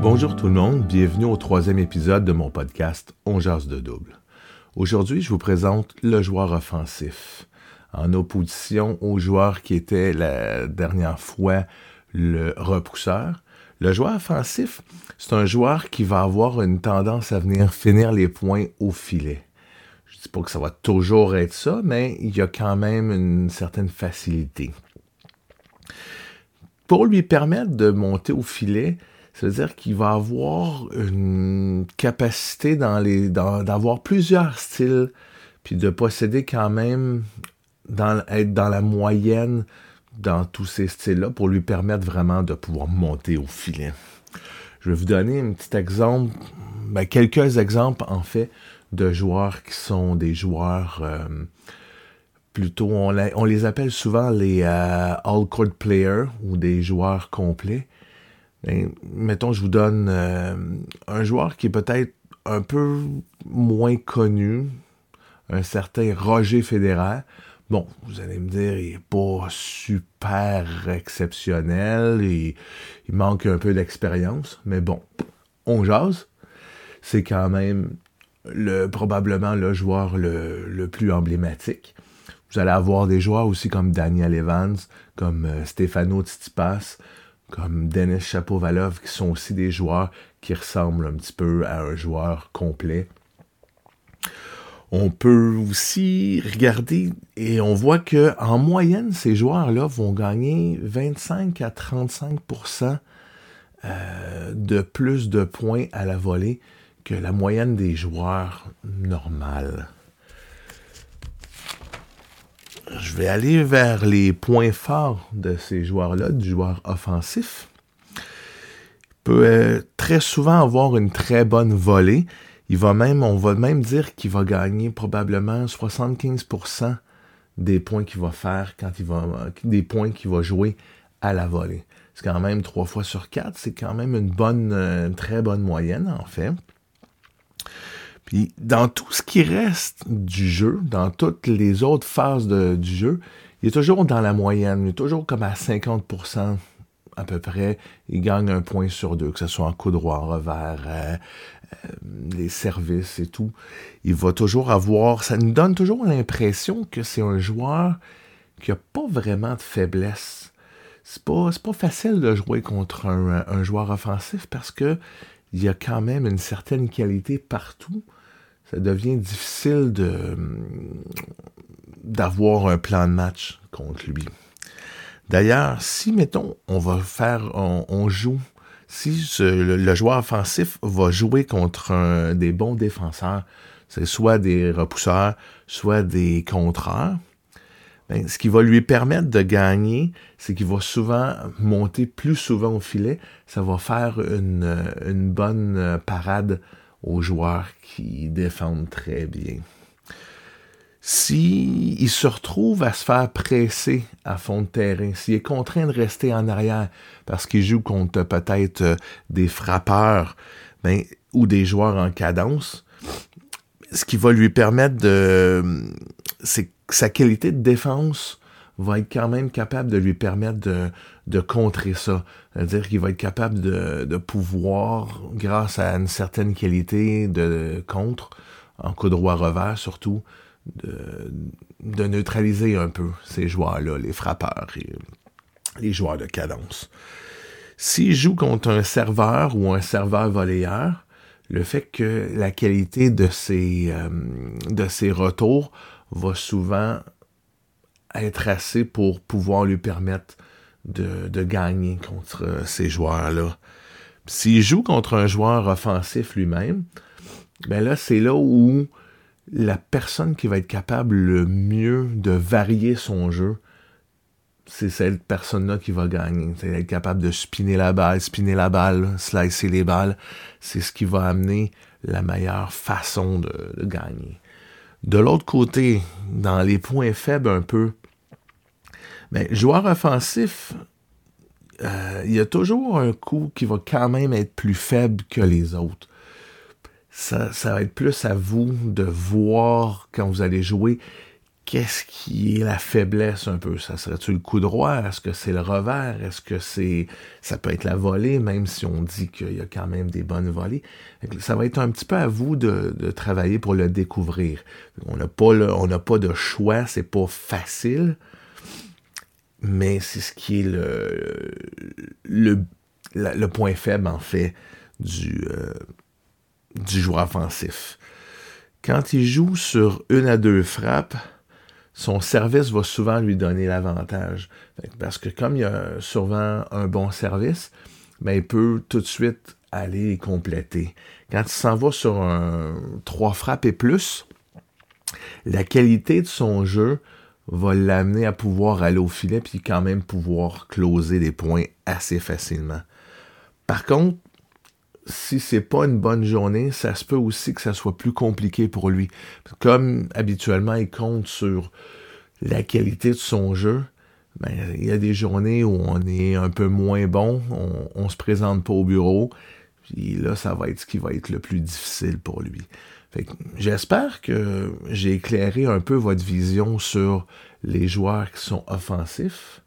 Bonjour tout le monde, bienvenue au troisième épisode de mon podcast On jase de double. Aujourd'hui, je vous présente le joueur offensif, en opposition au joueur qui était la dernière fois le repousseur. Le joueur offensif, c'est un joueur qui va avoir une tendance à venir finir les points au filet. Je ne dis pas que ça va toujours être ça, mais il y a quand même une certaine facilité. Pour lui permettre de monter au filet, c'est-à-dire qu'il va avoir une capacité dans les, d'avoir plusieurs styles, puis de posséder quand même, dans, être dans la moyenne dans tous ces styles-là pour lui permettre vraiment de pouvoir monter au filet. Je vais vous donner un petit exemple, ben, quelques exemples en fait de joueurs qui sont des joueurs euh, plutôt, on, on, les appelle souvent les euh, all-court players ou des joueurs complets. Ben, mettons, je vous donne euh, un joueur qui est peut-être un peu moins connu, un certain Roger Federer. Bon, vous allez me dire, il n'est pas super exceptionnel, et il manque un peu d'expérience, mais bon, on jase. C'est quand même le, probablement le joueur le, le, plus emblématique. Vous allez avoir des joueurs aussi comme Daniel Evans, comme euh, Stefano Tsitsipas, comme Denis Chapovalov, qui sont aussi des joueurs qui ressemblent un petit peu à un joueur complet. On peut aussi regarder et on voit que en moyenne, ces joueurs-là vont gagner 25 à 35% euh, de plus de points à la volée que la moyenne des joueurs normales je vais aller vers les points forts de ces joueurs-là, du joueur offensif. Il peut euh, très souvent avoir une très bonne volée. On va même dire qu'il va gagner probablement 75% des points qu'il va faire quand il va, des points qu'il va jouer à la volée. C'est quand même trois fois sur quatre. C'est quand même une bonne, une très bonne moyenne, en fait. Puis dans tout ce qui reste du jeu, dans toutes les autres phases du jeu, il est toujours dans la moyenne, il est toujours comme à 50% à peu près, il gagne un point sur deux, que ce soit en coup droit, en revers, euh, euh, les services et tout. Il va toujours avoir, ça nous donne toujours l'impression que c'est un joueur qui n'a pas vraiment de faiblesse. C'est pas, pas facile de jouer contre un, un joueur offensif parce que il y a quand même une certaine qualité partout ça devient difficile de d'avoir un plan de match contre lui. D'ailleurs, si, mettons, on va faire, on, joue, si le, joueur offensif va jouer contre des bons défenseurs, c'est soit des repousseurs, soit des contreurs, ben, ce qui va lui permettre de gagner, c'est qu'il va souvent monter plus souvent au filet. Ça va faire une, une bonne parade aux joueurs qui défendent très bien. S'il il se retrouve à se faire presser à fond de terrain, s'il est contraint de rester en arrière parce qu'il joue contre peut-être euh, des frappeurs ben, ou des joueurs en cadence, ce qui va lui permettre de... C'est sa qualité de défense va être quand même capable de lui permettre de, contrer ça. C'est-à-dire qu'il va être capable de, pouvoir, grâce à une certaine qualité de contre, en coup droit revers surtout, de, de neutraliser un peu ces joueurs-là, les frappeurs et les joueurs de cadence. S'il joue contre un serveur ou un serveur volleyeur, le fait que la qualité de ses, euh, de ses retours va souvent être assez pour pouvoir lui permettre de, de gagner contre ces joueurs-là. S'il joue contre un joueur offensif lui-même, ben là, c'est là où la personne qui va être capable le mieux de varier son jeu, c'est cette personne-là qui va gagner. C'est être capable de spinner la balle, spinner la balle, slicer les balles. C'est ce qui va amener la meilleure façon de gagner. De l'autre côté, dans les points faibles un peu, mais joueur offensif, euh, il y a toujours un coup qui va quand même être plus faible que les autres. Ça va être plus à vous de voir quand vous allez jouer qu'est-ce qui est la faiblesse un peu? Ça serait-tu le coup droit? Est-ce que c'est le revers? Est-ce que c'est. Ça peut être la volée, même si on dit qu'il y a quand même des bonnes volées? Ça va être un petit peu à vous de, travailler pour le découvrir. On n'a pas, de choix, c'est pas facile, mais c'est ce qui est le, point faible, en fait, du, euh, du joueur offensif. Quand il joue sur une à deux frappes, son service va souvent lui donner l'avantage. Parce que comme il a souvent un bon service, ben, il peut tout de suite aller compléter. Quand il s'en va sur un trois frappes et plus, la qualité de son jeu va l'amener à pouvoir aller au filet puis quand même pouvoir closer des points assez facilement. Par contre, si c'est pas une bonne journée, ça se peut aussi que ça soit plus compliqué pour lui. Comme habituellement, il compte sur la qualité de son jeu. Ben, il y a des journées où on est un peu moins bon, on, ne se présente pas au bureau, puis là, ça va être ce qui va être le plus difficile pour lui. J'espère que j'ai éclairé un peu votre vision sur les joueurs qui sont offensifs.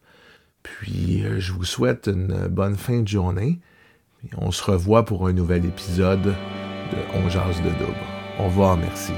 Puis euh, je vous souhaite une bonne fin de journée. On se revoit pour un nouvel épisode de On de double. Au revoir, merci.